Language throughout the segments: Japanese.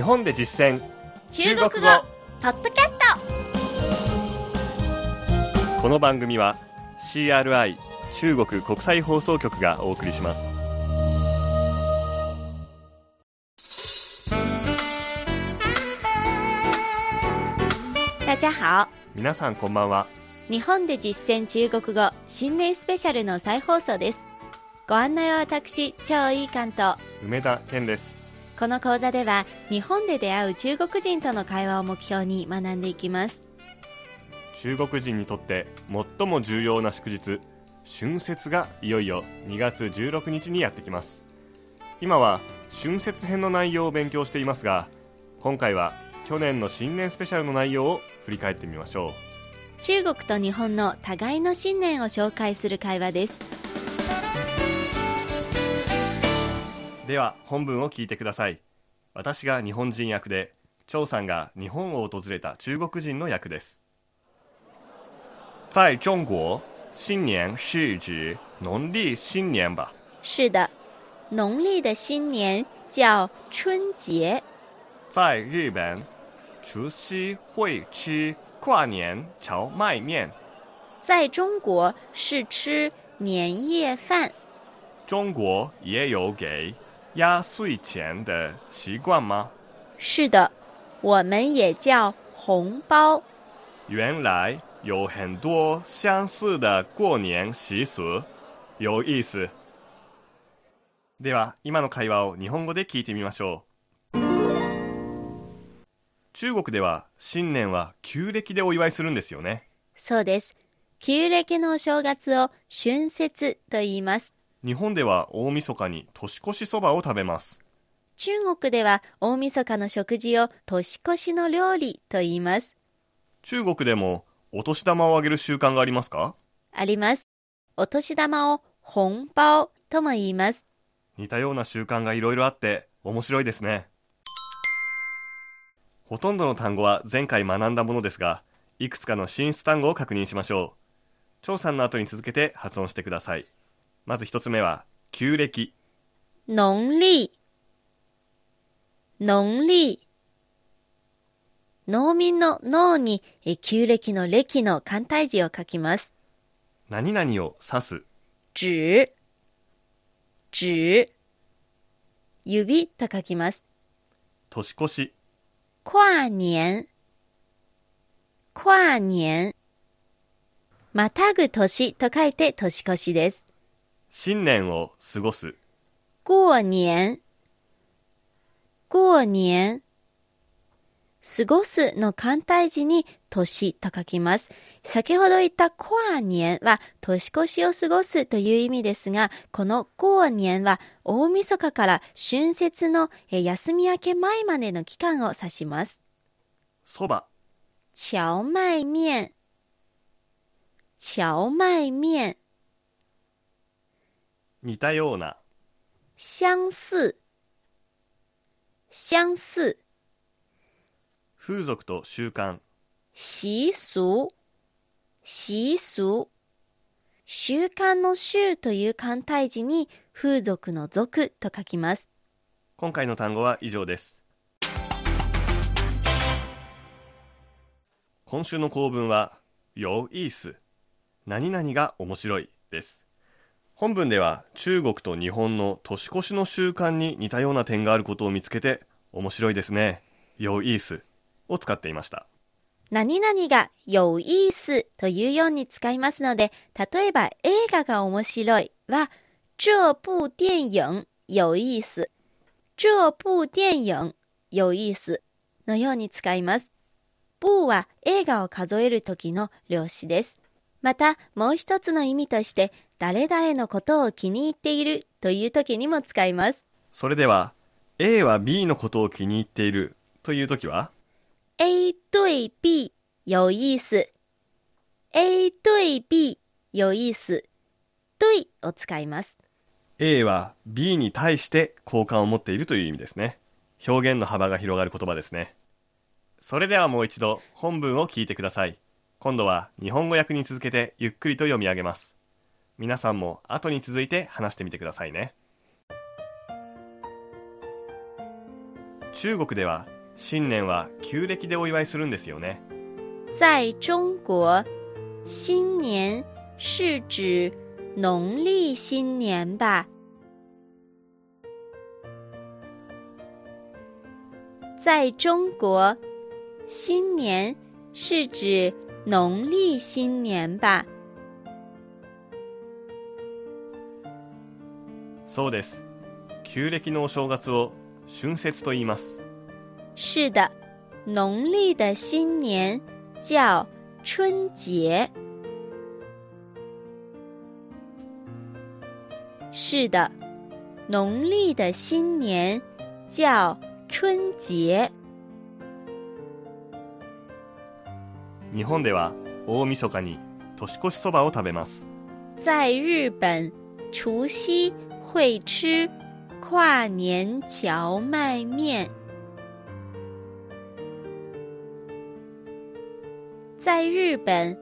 日本で実践。中国語。ポッドキャスト。この番組は CRI 中国国際放送局がお送りします。皆さんこんばんは。日本で実践中国語新年スペシャルの再放送です。ご案内は私超いい関東。梅田健ですこの講座では日本で出会う中国人との会話を目標に学んでいきます。中国人にとって最も重要な祝日春節がいよいよ2月16日にやってきます。今は春節編の内容を勉強していますが今回は去年の新年スペシャルの内容を振り返ってみましょう。中国と日本の互いの新年を紹介する会話ですでは本文を聞いてください。私が日本人役で張さんが日本を訪れた中国人の役です。在中国新年是指農曆新年吧。是的。農曆的新年叫春節在日本除夕会吃跨年荞麦面。在中国是吃年夜饭。中国也有给压岁钱的习惯吗？是的我们也叫红包。原来有很多相似的过年习俗有意思。では今の会話を日本語で聞いてみましょう。中国では新年は旧暦でお祝いするんですよね。そうです。旧暦のお正月を春節と言います日本では大晦日に年越しそばを食べます。中国では大晦日の食事を年越しの料理と言います。中国でもお年玉をあげる習慣がありますか？あります。お年玉を紅包とも言います。似たような習慣がいろいろあって面白いですね。ほとんどの単語は前回学んだものですがいくつかの進出単語を確認しましょう。張さんの後に続けて発音してくださいまず一つ目は旧暦。農曆。農曆。農民の農にえ旧暦の暦の簡体字を書きます。何々を指す。指指指と書きます。年越し。跨年。跨年。またぐ年と書いて年越しです新年を過ごす。過年過年過ごすの簡体字に年と書きます。先ほど言った跨年は年越しを過ごすという意味ですが、この過年は大晦日から春節のえ休み明け前までの期間を指します。そば。荞麦。面荞麦。面似たような。相似。相似。風俗と習慣。習俗。習俗。習慣の習という簡体字に風俗の俗と書きます。今回の単語は以上です。今週の構文は有意思何々が面白いです本文では中国と日本の年越しの習慣に似たような点があることを見つけて面白いですね有意思を使っていました何々が有意思というように使いますので、例えば映画が面白いは、这部電影有意思。这部電影有意思のように使います。部は映画を数える時の量詞です。また、もう一つの意味として、誰々のことを気に入っているという時にも使います。それでは A は B のことを気に入っているという時は？A 对 B 有意思。A 对 B 有意思。对を使います。A は B に対して好感を持っているという意味ですね表現の幅が広がる言葉ですねそれではもう一度本文を聞いてください今度は日本語訳に続けてゆっくりと読み上げます。皆さんも後に続いて話してみてくださいね。中国では新年は旧暦でお祝いするんですよね。在中国，新年是指农历新年吧？在中国，新年是指农历新年吧？そうです旧暦のお正月を春節と言います是的，农历的新年叫春节。是的，农历的新年叫春节。 日本では大晦日に年越しそばを食べます在日本，除夕会吃跨年荞麦面。在日本，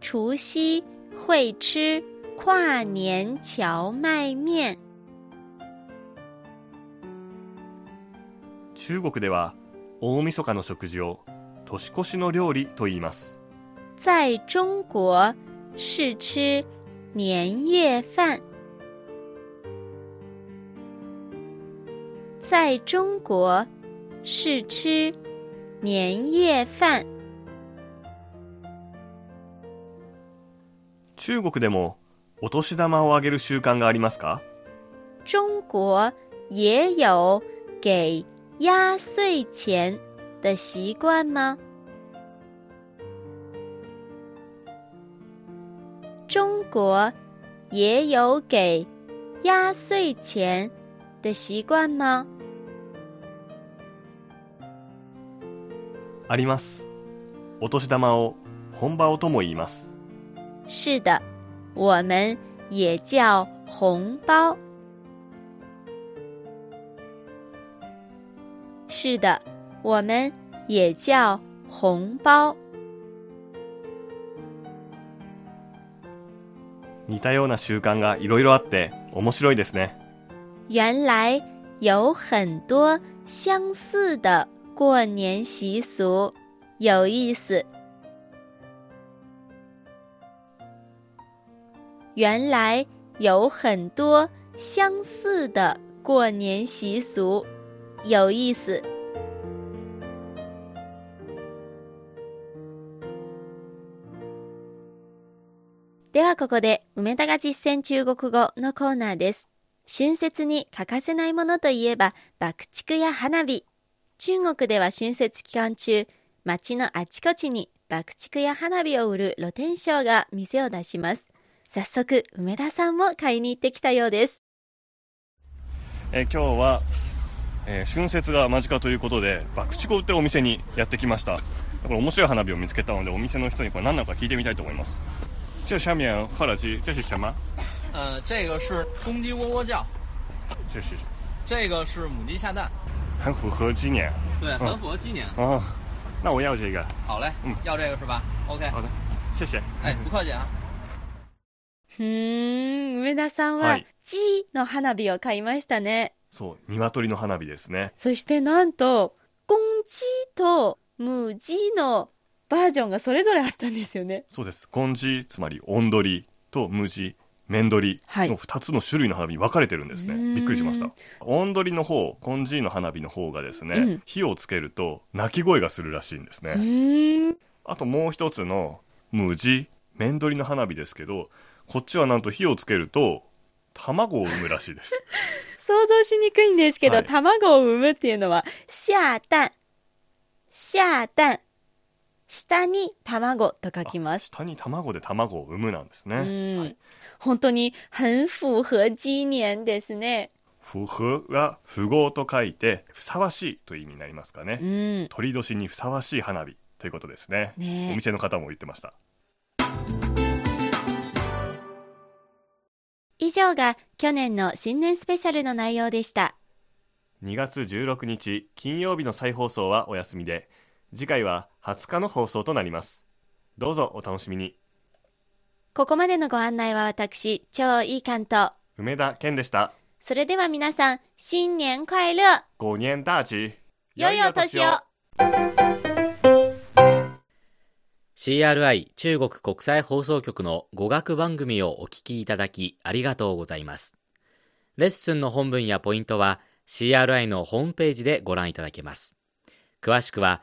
除夕会吃跨年荞麦面。中国では大晦日の食事を年越しの料理と言います在中国是吃年夜饭。在中国是吃年夜饭。中国でもお年玉をあげる習慣がありますか？中国也有给压岁钱的习惯吗？中国也有给压岁钱的习惯吗？ありますお年玉を本場をとも言います是的，我们也叫红包。是的， 我们也叫红包。似たような習慣がいろいろあって面白いですね原来有很多相似的过年习俗，有意思。原来有很多相似的过年习俗，有意思。 ではここで梅田が実践中国語のコーナーです。春節に欠かせないものといえば爆竹や花火。中国では春節期間中、街のあちこちに爆竹や花火を売る露天商が店を出します。早速、梅田さんも買いに行ってきたようです。え今日は、えー春節が間近ということで爆竹を売ってるお店にやってきましたこれ面白い花火を見つけたのでお店の人にこれ何なのか聞いてみたいと思います这下面画了几这是什么呃，这个是公鸡窝窝叫，这是这个是母鸡下蛋，很符合今年对，嗯很符合鸡年。哦那我要这个好嘞，嗯要这个是吧？OK，好的谢谢哎，不客气啊。ふーん、梅田さんははい「G」の花火を買いましたね。そう鶏の花火ですねそしてなんと、公鸡と母鸡の バージョンがそれぞれあったんですよね。そうです。金地つまり音取りと無地面取りはい。の2つの種類の花火に分かれてるんですね、うーん。びっくりしました。音取りの方金地の花火の方がですね、うん。火をつけると鳴き声がするらしいんですね。あともう一つの無地面取りの花火ですけどこっちはなんと火をつけると卵を産むらしいです。想像しにくいんですけど、はい。卵を産むっていうのは、下蛋。下蛋。下に卵と書きます。下に卵で卵を産むなんですね、うん、はい本当に很符合鸡年ですね。符合は符合と書いてふさわしいという意味になりますかね、うん。鳥年にふさわしい花火ということですねねえお店の方も言ってました以上が去年の新年スペシャルの内容でした。2月16日金曜日の再放送はお休みで次回は20日の放送となりますどうぞお楽しみにここまでのご案内は私、超いい関東。梅田健でしたそれでは皆さん、新年快乐五年大吉良いお年を CRI 中国国際放送局の語学番組をお聞きいただきありがとうございます。レッスンの本文やポイントは CRI のホームページでご覧いただけます。詳しくは